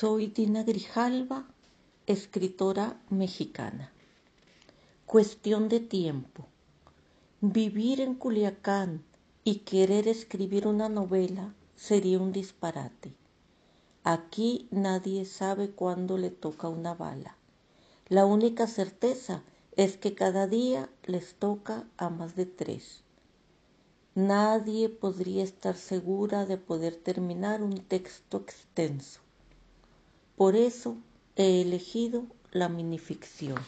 Soy Dina Grijalva, escritora mexicana. Cuestión de tiempo. Vivir en Culiacán y querer escribir una novela sería un disparate. Aquí nadie sabe cuándo le toca una bala. La única certeza es que cada día les toca a más de tres. Nadie podría estar segura de poder terminar un texto extenso. Por eso he elegido la minificción.